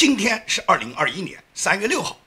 今天是二零二一年三月六号，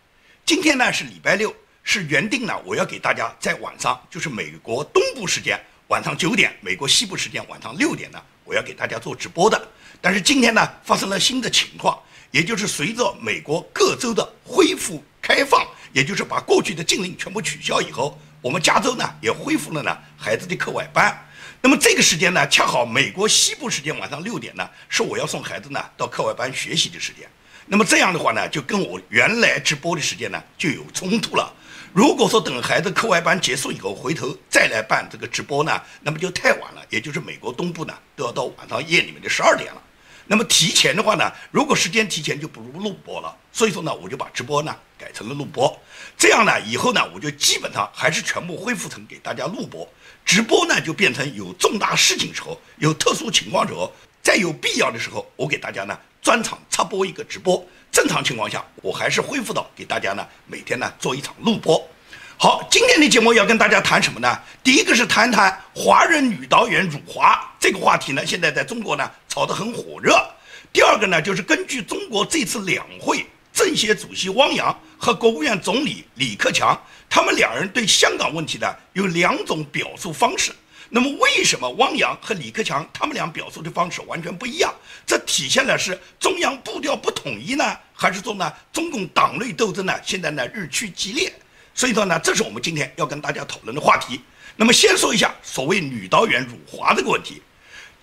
今天呢是礼拜六，是原定呢我要给大家在晚上，就是美国东部时间晚上九点，美国西部时间晚上六点呢，我要给大家做直播的。但是今天呢发生了新的情况，也就是随着美国各州的恢复开放，也就是把过去的禁令全部取消以后，我们加州呢也恢复了呢孩子的课外班。那么这个时间呢，恰好美国西部时间晚上六点呢，是我要送孩子呢到课外班学习的时间。那么这样的话呢，就跟我原来直播的时间呢就有冲突了。如果说等孩子课外班结束以后回头再来办这个直播呢，那么就太晚了。也就是美国东部呢都要到晚上夜里面的十二点了。那么提前的话呢，如果时间提前就不如录播了。所以说呢，我就把直播呢改成了录播。这样呢，以后呢我就基本上还是全部恢复成给大家录播。直播呢就变成有重大事情时候、有特殊情况时候、再有必要的时候，我给大家呢。专场插播一个直播，正常情况下我还是恢复到给大家呢每天呢做一场录播。好，今天的节目要跟大家谈什么呢？第一个是谈谈华人女导演辱华这个话题呢，现在在中国呢炒得很火热。第二个呢就是根据中国这次两会，政协主席汪洋和国务院总理李克强，他们两人对香港问题呢有两种表述方式。那么为什么汪洋和李克强他们俩表述的方式完全不一样？这体现了是中央步调不统一呢，还是说呢中共党内斗争呢现在呢日趋激烈？所以说呢，这是我们今天要跟大家讨论的话题。那么先说一下所谓女导演辱华这个问题，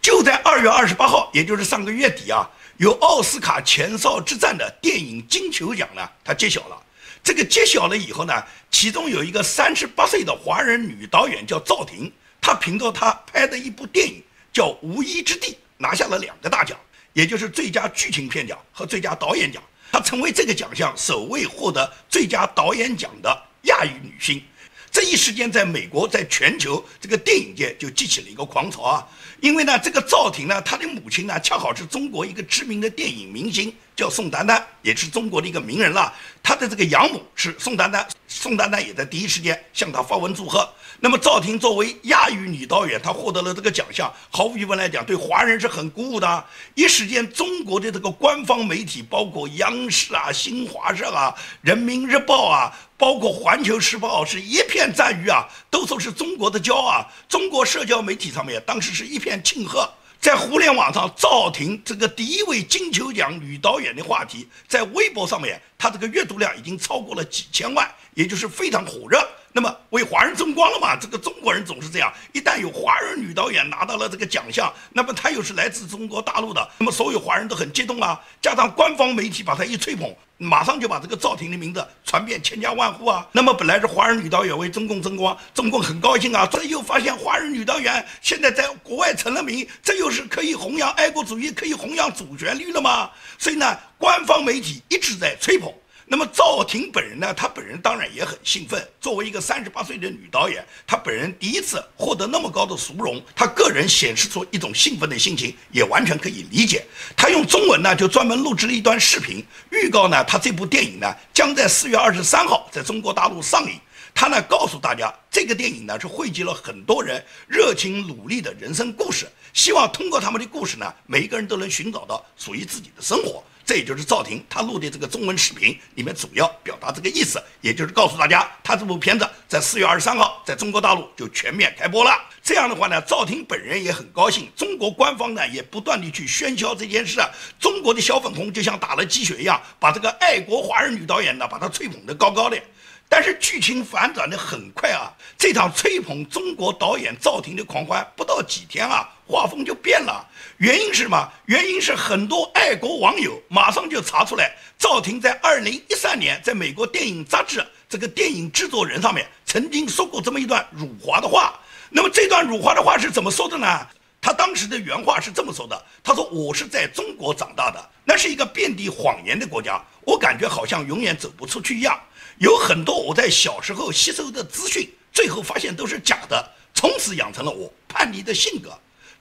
就在二月二十八号，也就是上个月底啊，有奥斯卡前哨之战的电影金球奖呢，它揭晓了。这个揭晓了以后呢，其中有一个三十八岁的华人女导演叫赵婷。他凭着他拍的一部电影叫《无依之地》，拿下了两个大奖，也就是最佳剧情片奖和最佳导演奖。他成为这个奖项首位获得最佳导演奖的亚裔女星。这一时间，在美国，在全球这个电影界就激起了一个狂潮啊！因为呢，这个赵婷呢，她的母亲呢，恰好是中国一个知名的电影明星，叫宋丹丹，也是中国的一个名人了。她的这个养母是宋丹丹，宋丹丹也在第一时间向她发文祝贺。那么赵婷作为亚裔女导演，她获得了这个奖项，毫无疑问来讲，对华人是很鼓舞的。一时间，中国的这个官方媒体，包括央视啊、新华社啊、人民日报啊，包括环球时报，是一片赞誉啊，都说是中国的骄傲。中国社交媒体上面，当时是一片庆贺。在互联网上，赵婷这个第一位金球奖女导演的话题，在微博上面，她这个阅读量已经超过了几千万，也就是非常火热。那么为华人争光了嘛？这个中国人总是这样，一旦有华人女导演拿到了这个奖项，那么她又是来自中国大陆的，那么所有华人都很激动啊。加上官方媒体把她一吹捧，马上就把这个赵婷的名字传遍千家万户啊。那么本来是华人女导演为中共争光，中共很高兴啊。这又发现华人女导演现在在国外成了名，这又是可以弘扬爱国主义、可以弘扬主旋律了吗？所以呢，官方媒体一直在吹捧。那么赵婷本人呢？她本人当然也很兴奋。作为一个三十八岁的女导演，她本人第一次获得那么高的殊荣，她个人显示出一种兴奋的心情，也完全可以理解。她用中文呢，就专门录制了一段视频，预告呢，她这部电影呢，将在四月二十三号在中国大陆上映。她呢，告诉大家，这个电影呢，是汇集了很多人热情努力的人生故事，希望通过他们的故事呢，每一个人都能寻找到属于自己的生活。这也就是赵婷她录的这个中文视频里面主要表达这个意思，也就是告诉大家，她这部片子在四月二十三号在中国大陆就全面开播了。这样的话呢，赵婷本人也很高兴，中国官方呢也不断的去喧嚣这件事啊，中国的小粉红就像打了鸡血一样，把这个爱国华人女导演呢把她吹捧得高高的。但是剧情反转的很快啊！这场吹捧中国导演赵婷的狂欢，不到几天啊，画风就变了。原因是什么？原因是很多爱国网友马上就查出来，赵婷在二零一三年在美国电影杂志这个电影制作人上面曾经说过这么一段辱华的话。那么这段辱华的话是怎么说的呢？他当时的原话是这么说的：“他说我是在中国长大的，那是一个遍地谎言的国家，我感觉好像永远走不出去一样。”有很多我在小时候吸收的资讯，最后发现都是假的，从此养成了我叛逆的性格。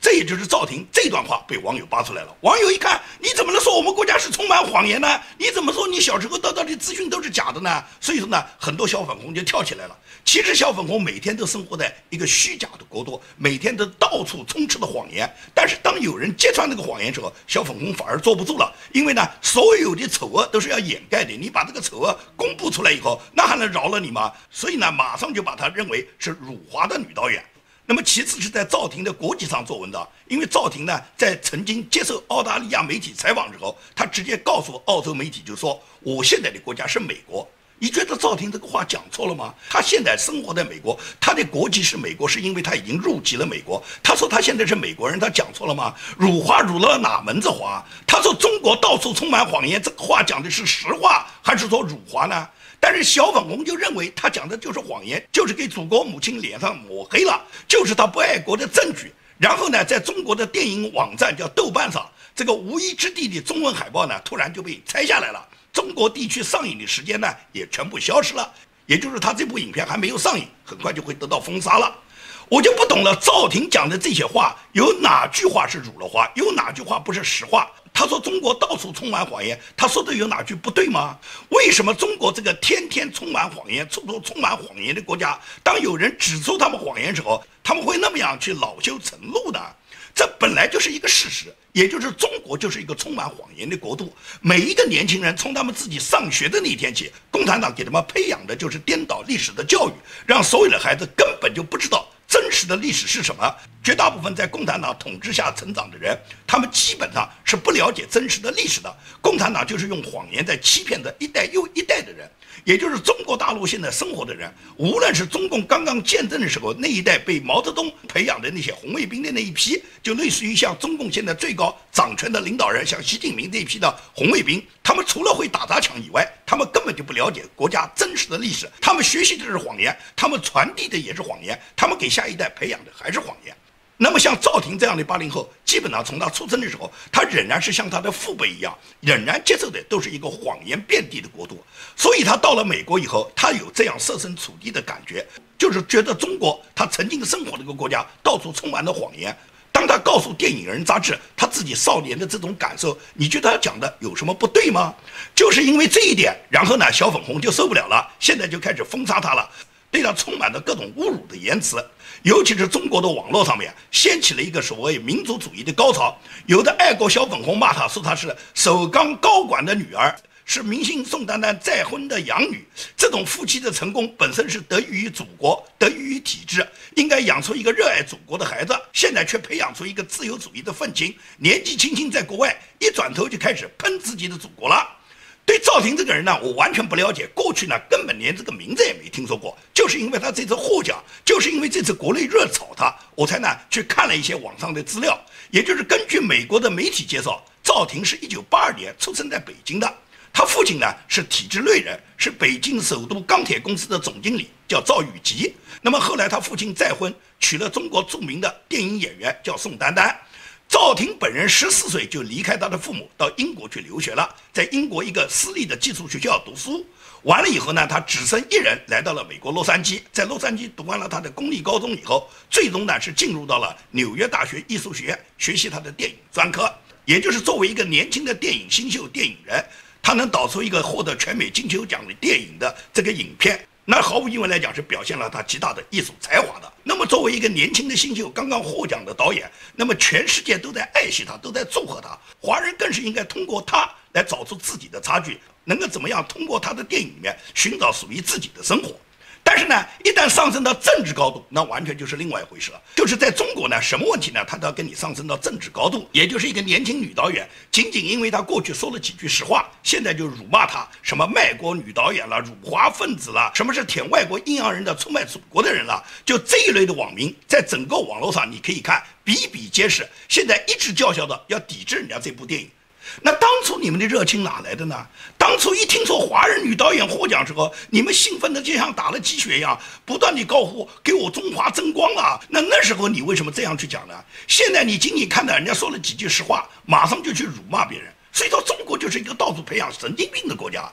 这也就是赵婷这段话被网友扒出来了。网友一看，你怎么能说我们国家是充满谎言呢？你怎么说你小时候得到的资讯都是假的呢？所以说呢，很多小粉红就跳起来了。其实小粉红每天都生活在一个虚假的国度，每天都到处充斥着谎言。但是当有人揭穿那个谎言之后，小粉红反而坐不住了，因为呢，所有的丑恶都是要掩盖的。你把这个丑恶公布出来以后，那还能饶了你吗？所以呢，马上就把他认为是辱华的女导演。那么其次是在赵婷的国籍上做文章，因为赵婷呢在曾经接受澳大利亚媒体采访的时候，她直接告诉澳洲媒体就说：“我现在的国家是美国。”你觉得赵婷这个话讲错了吗？她现在生活在美国，她的国籍是美国，是因为她已经入籍了美国。她说她现在是美国人，她讲错了吗？辱华辱了哪门子华？她说中国到处充满谎言，这个话讲的是实话还是说辱华呢？但是小粉红就认为他讲的就是谎言，就是给祖国母亲脸上抹黑了，就是他不爱国的证据。然后呢，在中国的电影网站叫豆瓣上，这个无依之地的中文海报呢，突然就被拆下来了。中国地区上映的时间呢，也全部消失了。也就是他这部影片还没有上映，很快就会得到封杀了。我就不懂了，赵婷讲的这些话，有哪句话是辱了华？有哪句话不是实话？他说中国到处充满谎言，他说的有哪句不对吗？为什么中国这个天天充满谎言、处处充满谎言的国家，当有人指出他们谎言时候，他们会那么样去恼羞成怒呢？这本来就是一个事实，也就是中国就是一个充满谎言的国度。每一个年轻人从他们自己上学的那天起，共产党给他们培养的就是颠倒历史的教育，让所有的孩子根本就不知道。真实的历史是什么？绝大部分在共产党统治下成长的人，他们基本上是不了解真实的历史的。共产党就是用谎言在欺骗着一代又一代的人。也就是中国大陆现在生活的人，无论是中共刚刚建政的时候那一代被毛泽东培养的那些红卫兵的那一批，就类似于像中共现在最高掌权的领导人，像习近平这一批的红卫兵，他们除了会打砸抢以外，他们根本就不了解国家真实的历史，他们学习的是谎言，他们传递的也是谎言，他们给下一代培养的还是谎言。那么像赵婷这样的八零后，基本上从他出生的时候，他仍然是像他的父辈一样，仍然接受的都是一个谎言遍地的国度。所以他到了美国以后，他有这样设身处地的感觉，就是觉得中国他曾经生活的一个国家到处充满了谎言。当他告诉《电影人》杂志他自己少年的这种感受，你觉得他讲的有什么不对吗？就是因为这一点，然后呢，小粉红就受不了了，现在就开始封杀他了。对他充满了各种侮辱的言辞，尤其是中国的网络上面掀起了一个所谓民族主义的高潮。有的爱国小粉红骂他说他是首钢高管的女儿，是明星宋丹丹再婚的养女。这种夫妻的成功本身是得益于祖国，得益于体制，应该养出一个热爱祖国的孩子。现在却培养出一个自由主义的愤青，年纪轻轻在国外，一转头就开始喷自己的祖国了。对赵婷这个人呢，我完全不了解。过去呢，根本连这个名字也没听说过。就是因为他这次获奖，就是因为这次国内热炒他，我才呢去看了一些网上的资料。也就是根据美国的媒体介绍，赵婷是一九八二年出生在北京的。他父亲呢是体制内人，是北京首都钢铁公司的总经理，叫赵宇吉。那么后来他父亲再婚，娶了中国著名的电影演员，叫宋丹丹。赵婷本人十四岁就离开他的父母，到英国去留学了，在英国一个私立的寄宿学校读书。完了以后呢，他只身一人来到了美国洛杉矶，在洛杉矶读完了他的公立高中以后，最终呢是进入到了纽约大学艺术学院学习他的电影专科。也就是作为一个年轻的电影新秀电影人，他能导出一个获得全美金球奖的电影的这个影片。那毫无疑问来讲，是表现了他极大的艺术才华的。那么，作为一个年轻的新秀，刚刚获奖的导演，那么全世界都在爱惜他，都在祝贺他。华人更是应该通过他来找出自己的差距，能够怎么样通过他的电影里面寻找属于自己的生活。但是呢，一旦上升到政治高度，那完全就是另外一回事了。就是在中国呢，什么问题呢？他都要跟你上升到政治高度，也就是一个年轻女导演，仅仅因为她过去说了几句实话，现在就辱骂她什么卖国女导演了、辱华分子了，什么是舔外国阴阳人的、出卖祖国的人了，就这一类的网民，在整个网络上你可以看比比皆是。现在一直叫嚣的要抵制人家这部电影。那当初你们的热情哪来的呢？当初一听说华人女导演获奖时候，你们兴奋的就像打了鸡血一样，不断地高呼“给我中华争光啊！”那那时候你为什么这样去讲呢？现在你仅仅看到人家说了几句实话，马上就去辱骂别人。所以说，中国就是一个到处培养神经病的国家。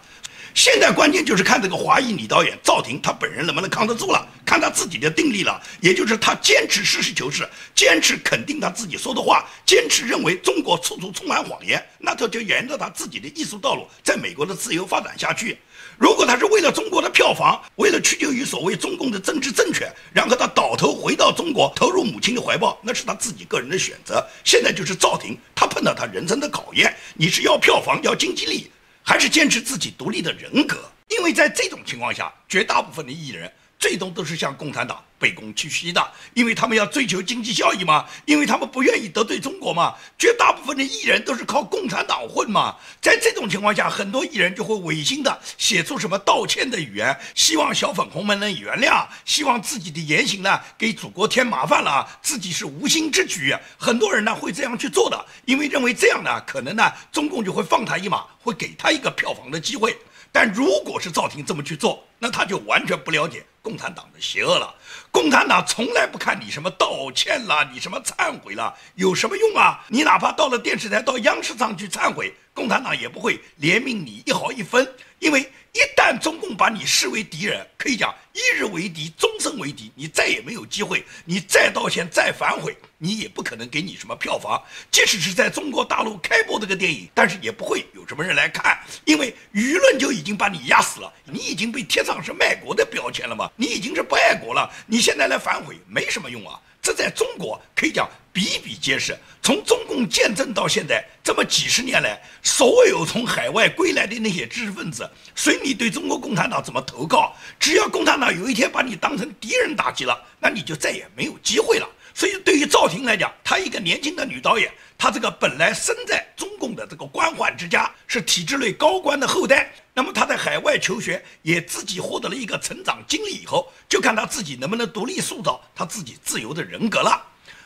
现在关键就是看这个华裔女导演赵婷，她本人能不能扛得住了，看她自己的定力了。也就是她坚持实事求是，坚持肯定她自己说的话，坚持认为中国处处充满谎言，那她就沿着她自己的艺术道路，在美国的自由发展下去。如果她是为了中国的票房，为了屈就于所谓中共的政治正确，然后她倒头回到中国，投入母亲的怀抱，那是她自己个人的选择。现在就是赵婷，她碰到她人生的考验，你是要票房，要经济利益。还是坚持自己独立的人格，因为在这种情况下，绝大部分的艺人最终都是向共产党。卑躬屈膝的，因为他们要追求经济效益嘛，因为他们不愿意得罪中国嘛。绝大部分的艺人都是靠共产党混嘛，在这种情况下，很多艺人就会违心的写出什么道歉的语言，希望小粉红们能原谅，希望自己的言行呢给祖国添麻烦了，自己是无心之举。很多人呢会这样去做的，因为认为这样呢可能呢中共就会放他一马，会给他一个票房的机会。但如果是赵婷这么去做，那他就完全不了解共产党的邪恶了。共产党从来不看你什么道歉了，你什么忏悔了，有什么用啊？你哪怕到了电视台，到央视上去忏悔，共产党也不会怜悯你一毫一分，因为。一旦中共把你视为敌人，可以讲一日为敌，终身为敌，你再也没有机会。你再道歉，再反悔，你也不可能给你什么票房。即使是在中国大陆开播这个电影，但是也不会有什么人来看，因为舆论就已经把你压死了。你已经被贴上是卖国的标签了嘛？你已经是不爱国了。你现在来反悔没什么用啊。这在中国可以讲比比皆是。从中共建政到现在这么几十年来，所有从海外归来的那些知识分子，随你对中国共产党怎么投靠，只要共产党有一天把你当成敌人打击了，那你就再也没有机会了。所以对于赵婷来讲，她一个年轻的女导演，她这个本来生在中共的这个官宦之家，是体制内高官的后代。那么她在海外求学，也自己获得了一个成长经历以后，就看他自己能不能独立塑造他自己自由的人格了。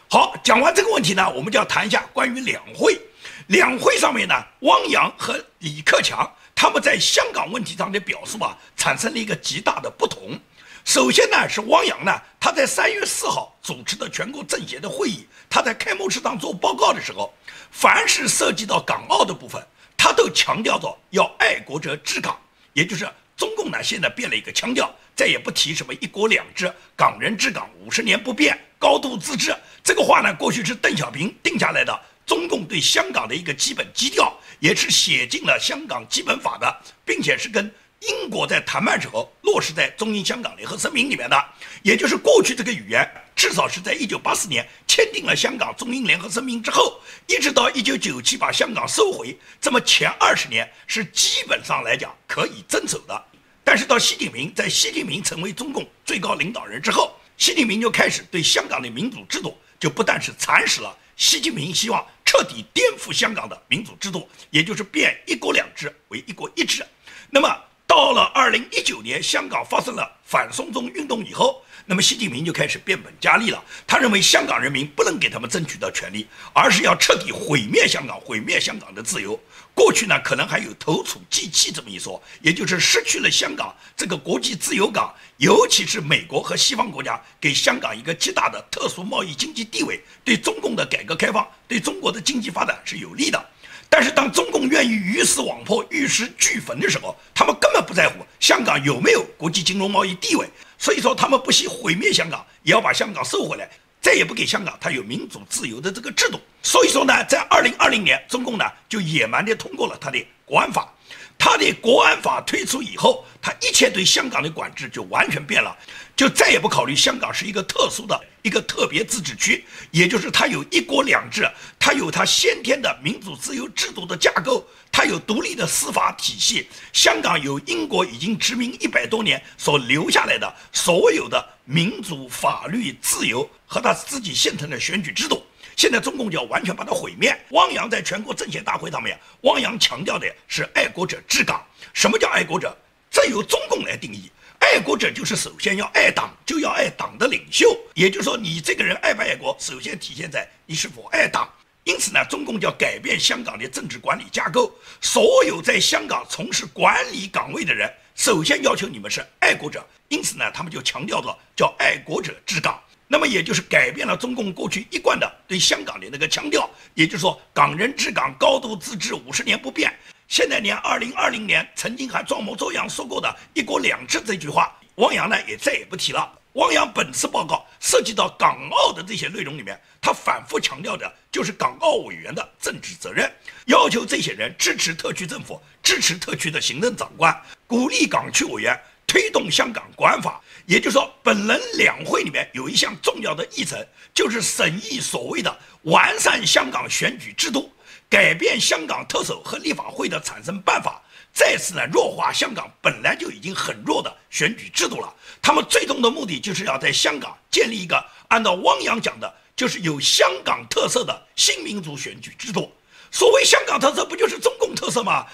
好，讲完这个问题呢，我们就要谈一下关于两会。两会上面呢，汪洋和李克强他们在香港问题上的表述啊，产生了一个极大的不同。首先呢，是汪洋呢，他在三月四号主持的全国政协的会议，他在开幕式上做报告的时候，凡是涉及到港澳的部分。他都强调着要爱国者治港，也就是中共呢现在变了一个腔调，再也不提什么一国两制，港人治港五十年不变，高度自治。这个话呢，过去是邓小平定下来的，中共对香港的一个基本基调，也是写进了香港基本法的，并且是跟。英国在谈判时候落实在中英香港联合声明里面的，也就是过去这个语言，至少是在一九八四年签订了香港中英联合声明之后，一直到一九九七把香港收回，这么前二十年是基本上来讲可以遵守的。但是到习近平在习近平成为中共最高领导人之后，习近平就开始对香港的民主制度就不但是蚕食了，习近平希望彻底颠覆香港的民主制度，也就是变一国两制为一国一制，那么。到了二零一九年，香港发生了反送中运动以后，那么习近平就开始变本加厉了。他认为香港人民不能给他们争取到权利，而是要彻底毁灭香港，毁灭香港的自由。过去呢，可能还有投鼠忌器这么一说，也就是失去了香港这个国际自由港，尤其是美国和西方国家给香港一个极大的特殊贸易经济地位，对中共的改革开放，对中国的经济发展是有利的。但是，当中共愿意鱼死网破、玉石俱焚的时候，他们根本不在乎香港有没有国际金融贸易地位。所以说，他们不惜毁灭香港，也要把香港收回来，再也不给香港它有民主自由的这个制度。所以说呢，在二零二零年，中共呢就野蛮地通过了他的国安法。他的国安法推出以后，他一切对香港的管制就完全变了，就再也不考虑香港是一个特殊的一个特别自治区，也就是它有一国两制，它有它先天的民主自由制度的架构，它有独立的司法体系。香港有英国已经殖民一百多年所留下来的所有的民主、法律、自由和他自己现成的选举制度。现在中共就要完全把它毁灭。汪洋在全国政协大会上面，汪洋强调的是爱国者治港。什么叫爱国者？这由中共来定义。爱国者就是首先要爱党，就要爱党的领袖。也就是说，你这个人爱不爱国，首先体现在你是否爱党。因此呢，中共就要改变香港的政治管理架构。所有在香港从事管理岗位的人，首先要求你们是爱国者。因此呢，他们就强调着叫爱国者治港。那么也就是改变了中共过去一贯的对香港的那个强调，也就是说港人治港、高度自治、五十年不变。现在连二零二零年曾经还装模作样说过的一国两制这句话，汪洋呢也再也不提了。汪洋本次报告涉及到港澳的这些内容里面，他反复强调的就是港澳委员的政治责任，要求这些人支持特区政府，支持特区的行政长官，鼓励港区委员推动香港国安法。也就是说，本轮两会里面有一项重要的议程，就是审议所谓的完善香港选举制度，改变香港特首和立法会的产生办法。再次呢弱化香港本来就已经很弱的选举制度了。他们最终的目的就是要在香港建立一个按照汪洋讲的，就是有香港特色的新民主选举制度。所谓香港特色，不就是中共特色吗？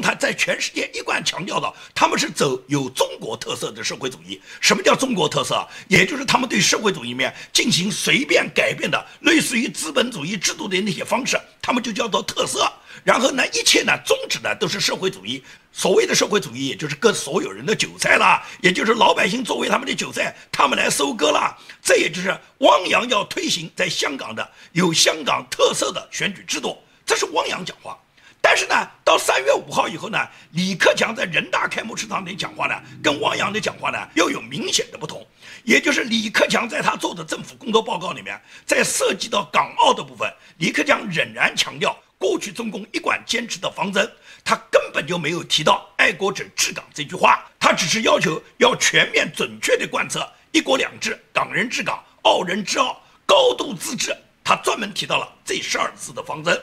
他在全世界一贯强调的，他们是走有中国特色的社会主义。什么叫中国特色？也就是他们对社会主义面进行随便改变的，类似于资本主义制度的那些方式，他们就叫做特色。然后呢，一切呢宗旨呢都是社会主义。所谓的社会主义，也就是割所有人的韭菜啦，也就是老百姓作为他们的韭菜，他们来收割啦。这也就是汪洋要推行在香港的有香港特色的选举制度。这是汪洋讲话，但是呢，到三月五号以后呢，李克强在人大开幕式上的讲话呢，跟汪洋的讲话呢又有明显的不同。也就是李克强在他做的政府工作报告里面，在涉及到港澳的部分，李克强仍然强调过去中共一贯坚持的方针，他根本就没有提到爱国者治港这句话，他只是要求要全面准确的贯彻一国两制、港人治港、澳人治澳、高度自治，他专门提到了这十二字的方针。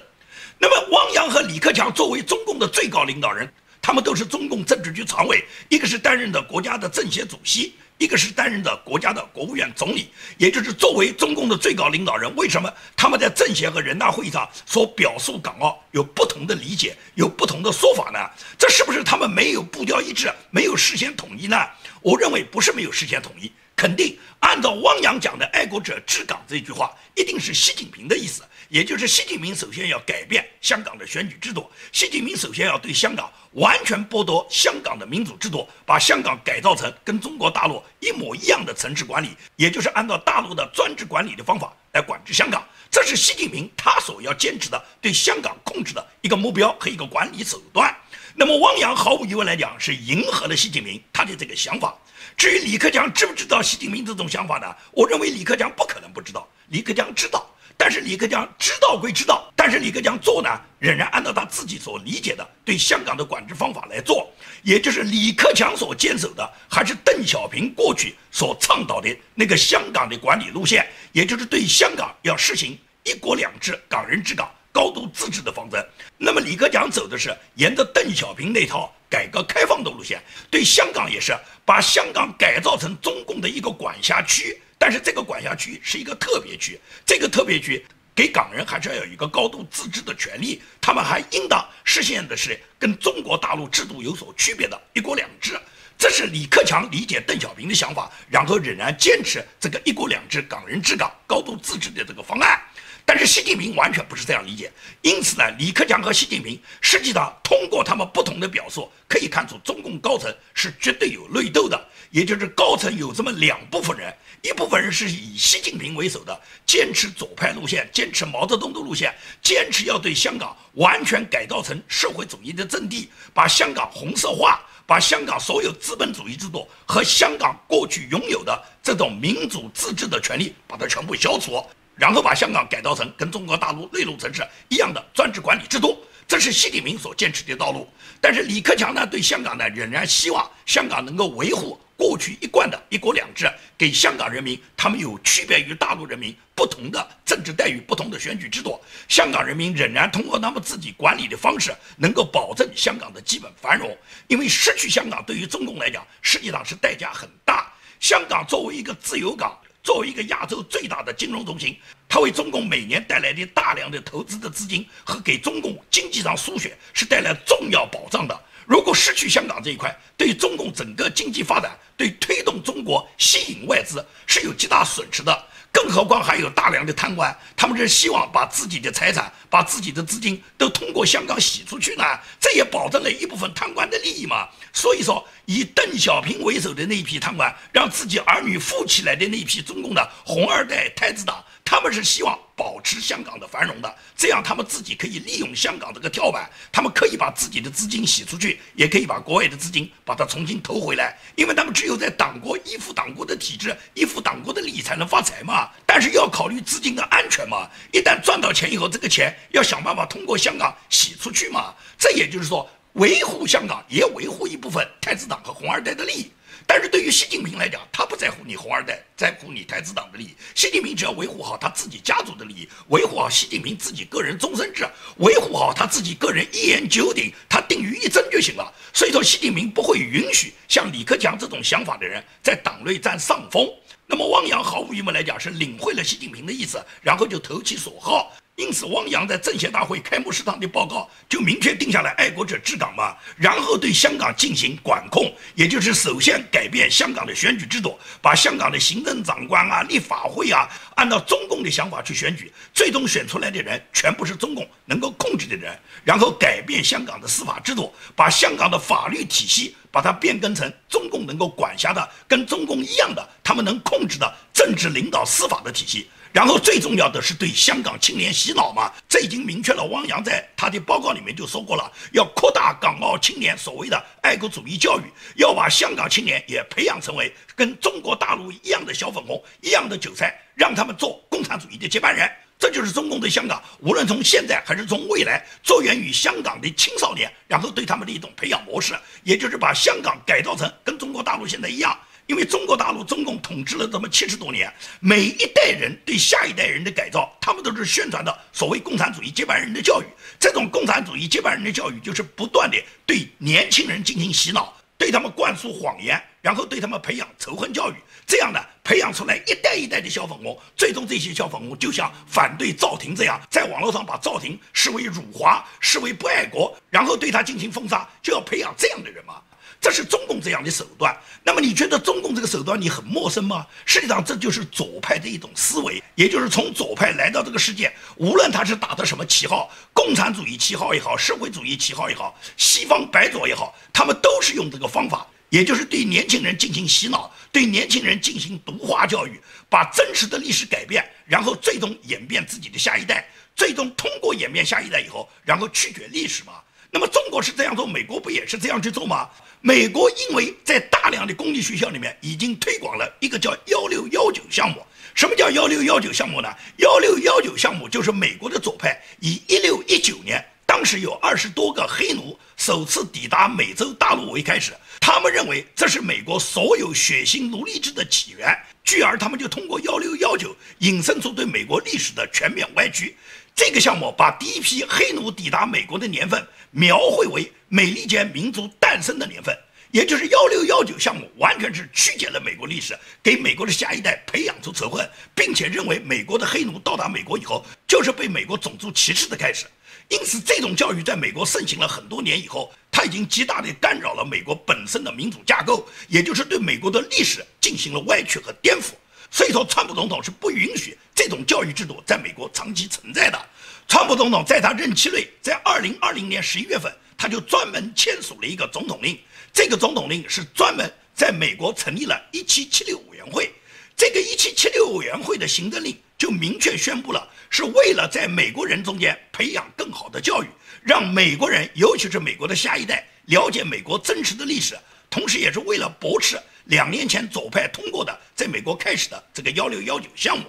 那么，汪洋和李克强作为中共的最高领导人，他们都是中共政治局常委，一个是担任的国家的政协主席，一个是担任的国家的国务院总理。也就是作为中共的最高领导人，为什么他们在政协和人大会议上所表述港澳有不同的理解，有不同的说法呢？这是不是他们没有步调一致，没有事先统一呢？我认为不是没有事先统一，肯定按照汪洋讲的“爱国者治港”这句话，一定是习近平的意思。也就是习近平首先要改变香港的选举制度，习近平首先要对香港完全剥夺香港的民主制度，把香港改造成跟中国大陆一模一样的城市管理，也就是按照大陆的专制管理的方法来管制香港。这是习近平他所要坚持的对香港控制的一个目标和一个管理手段。那么汪洋毫无疑问来讲是迎合了习近平他的这个想法。至于李克强知不知道习近平这种想法呢？我认为李克强不可能不知道，李克强知道。但是李克强知道归知道，但是李克强做呢，仍然按照他自己所理解的对香港的管制方法来做，也就是李克强所坚守的，还是邓小平过去所倡导的那个香港的管理路线，也就是对香港要实行一国两制、港人治港、高度自治的方针。那么李克强走的是沿着邓小平那套改革开放的路线，对香港也是把香港改造成中共的一个管辖区。但是这个管辖区是一个特别区，这个特别区给港人还是要有一个高度自治的权利，他们还应当实现的是跟中国大陆制度有所区别的一国两制。这是李克强理解邓小平的想法，然后仍然坚持这个一国两制、港人治港、高度自治的这个方案。但是习近平完全不是这样理解，因此呢，李克强和习近平实际上通过他们不同的表述，可以看出中共高层是绝对有内斗的，也就是高层有这么两部分人，一部分人是以习近平为首的，坚持左派路线，坚持毛泽东的路线，坚持要对香港完全改造成社会主义的阵地，把香港红色化，把香港所有资本主义制度和香港过去拥有的这种民主自治的权利，把它全部消除。然后把香港改造成跟中国大陆内陆城市一样的专制管理制度，这是习近平所坚持的道路。但是李克强呢，对香港呢仍然希望香港能够维护过去一贯的一国两制，给香港人民他们有区别于大陆人民不同的政治待遇、不同的选举制度。香港人民仍然通过他们自己管理的方式，能够保证香港的基本繁荣。因为失去香港对于中共来讲，实际上是代价很大。香港作为一个自由港。作为一个亚洲最大的金融中心，它为中共每年带来的大量的投资的资金和给中共经济上输血是带来重要保障的。如果失去香港这一块，对中共整个经济发展、对推动中国吸引外资是有极大损失的。更何况还有大量的贪官，他们是希望把自己的财产、把自己的资金都通过香港洗出去呢？这也保证了一部分贪官的利益嘛。所以说，以邓小平为首的那一批贪官，让自己儿女富起来的那一批中共的红二代、太子党，他们是希望保持香港的繁荣的，这样他们自己可以利用香港这个跳板，他们可以把自己的资金洗出去，也可以把国外的资金把它重新投回来，因为他们只有在党国依附党国的体制，依附党国的利益才能发财嘛。但是要考虑资金的安全嘛，一旦赚到钱以后，这个钱要想办法通过香港洗出去嘛。这也就是说，维护香港也维护一部分太子党和红二代的利益。但是对于习近平来讲，他不在乎你红二代，在乎你太子党的利益。习近平只要维护好他自己家族的利益，维护好习近平自己个人终身制，维护好他自己个人一言九鼎，他定于一尊就行了。所以说，习近平不会允许像李克强这种想法的人在党内占上风。那么，汪洋毫无疑问来讲是领会了习近平的意思，然后就投其所好。因此，汪洋在政协大会开幕式上的报告就明确定下来“爱国者治港”嘛，然后对香港进行管控，也就是首先改变香港的选举制度，把香港的行政长官啊、立法会啊，按照中共的想法去选举，最终选出来的人全部是中共能够控制的人，然后改变香港的司法制度，把香港的法律体系把它变更成中共能够管辖的、跟中共一样的他们能控制的政治领导司法的体系。然后最重要的是对香港青年洗脑嘛，这已经明确了。汪洋在他的报告里面就说过了，要扩大港澳青年所谓的爱国主义教育，要把香港青年也培养成为跟中国大陆一样的小粉红、一样的韭菜，让他们做共产主义的接班人。这就是中共对香港，无论从现在还是从未来，着眼于香港的青少年，然后对他们的一种培养模式，也就是把香港改造成跟中国大陆现在一样。因为中国大陆中共统治了这么七十多年，每一代人对下一代人的改造，他们都是宣传的所谓共产主义接班人的教育。这种共产主义接班人的教育，就是不断的对年轻人进行洗脑，对他们灌输谎言，然后对他们培养仇恨教育。这样呢，培养出来一代一代的小粉红，最终这些小粉红就像反对赵婷这样，在网络上把赵婷视为辱华，视为不爱国，然后对他进行封杀，就要培养这样的人吗。这是中共这样的手段，那么你觉得中共这个手段你很陌生吗？实际上这就是左派的一种思维，也就是从左派来到这个世界，无论他是打的什么旗号，共产主义旗号也好，社会主义旗号也好，西方白左也好，他们都是用这个方法，也就是对年轻人进行洗脑，对年轻人进行毒化教育，把真实的历史改变，然后最终演变自己的下一代，最终通过演变下一代以后，然后拒绝历史嘛。那么中国是这样做，美国不也是这样去做吗？美国因为在大量的公立学校里面已经推广了一个叫“幺六幺九”项目。什么叫“幺六幺九”项目呢？“幺六幺九”项目就是美国的左派以一六一九年，当时有二十多个黑奴首次抵达美洲大陆为开始，他们认为这是美国所有血腥奴隶制的起源，继而他们就通过“幺六幺九”引申出对美国历史的全面歪曲。这个项目把第一批黑奴抵达美国的年份描绘为美利坚民族诞生的年份，也就是幺六幺九项目，完全是曲解了美国历史，给美国的下一代培养出仇恨，并且认为美国的黑奴到达美国以后就是被美国种族歧视的开始。因此，这种教育在美国盛行了很多年以后，它已经极大地干扰了美国本身的民主架构，也就是对美国的历史进行了歪曲和颠覆。所以说，川普总统是不允许这种教育制度在美国长期存在的。川普总统在他任期内，在二零二零年十一月份，他就专门签署了一个总统令。这个总统令是专门在美国成立了一七七六委员会。这个一七七六委员会的行政令就明确宣布了，是为了在美国人中间培养更好的教育，让美国人，尤其是美国的下一代，了解美国真实的历史，同时也是为了驳斥。两年前左派通过的，在美国开始的这个幺六幺九项目，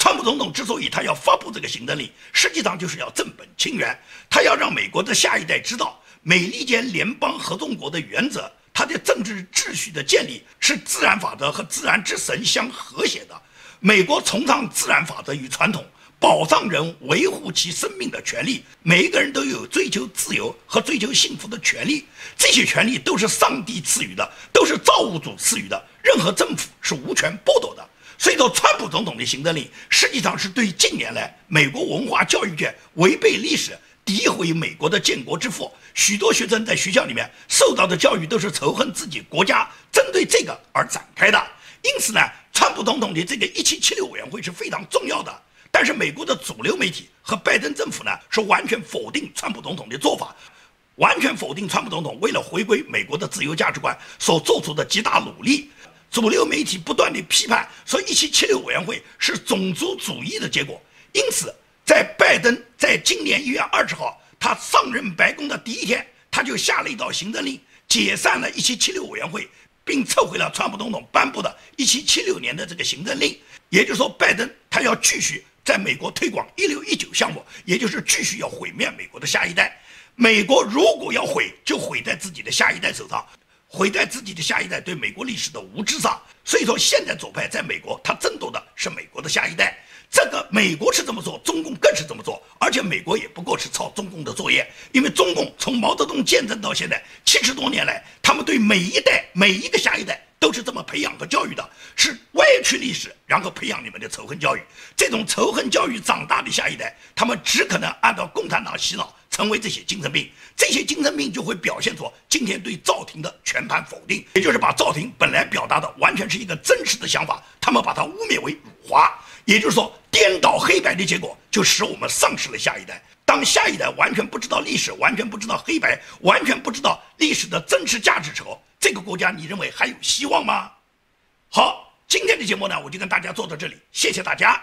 川普总统之所以他要发布这个行政令，实际上就是要正本清源，他要让美国的下一代知道，美利坚联邦合众国的原则，它的政治秩序的建立是自然法则和自然之神相和谐的，美国崇尚自然法则与传统。保障人维护其生命的权利，每一个人都有追求自由和追求幸福的权利，这些权利都是上帝赐予的，都是造物主赐予的，任何政府是无权剥夺的。所以说，川普总统的行政令实际上是对近年来美国文化教育界违背历史、诋毁美国的建国之父，许多学生在学校里面受到的教育都是仇恨自己国家，针对这个而展开的。因此呢，川普总统的这个一七七六委员会是非常重要的。但是美国的主流媒体和拜登政府呢，是完全否定川普总统的做法，完全否定川普总统为了回归美国的自由价值观所做出的极大努力。主流媒体不断的批判说一七七六委员会是种族主义的结果，因此在拜登在今年一月二十号他上任白宫的第一天，他就下了一道行政令，解散了一七七六委员会，并撤回了川普总统颁布的一七七六年的这个行政令。也就是说，拜登他要继续在美国推广一六一九项目，也就是继续要毁灭美国的下一代。美国如果要毁，就毁在自己的下一代手上。毁在自己的下一代对美国历史的无知上，所以说现在左派在美国，他争夺的是美国的下一代。这个美国是这么做，中共更是这么做，而且美国也不过是抄中共的作业，因为中共从毛泽东建政到现在七十多年来，他们对每一代每一个下一代都是这么培养和教育的，是歪曲历史，然后培养你们的仇恨教育。这种仇恨教育长大的下一代，他们只可能按照共产党洗脑。成为这些精神病，这些精神病就会表现出今天对赵婷的全盘否定，也就是把赵婷本来表达的完全是一个真实的想法，他们把它污蔑为辱华，也就是说颠倒黑白的结果，就使我们丧失了下一代。当下一代完全不知道历史，完全不知道黑白，完全不知道历史的真实价值时候，这个国家你认为还有希望吗？好，今天的节目呢，我就跟大家做到这里，谢谢大家。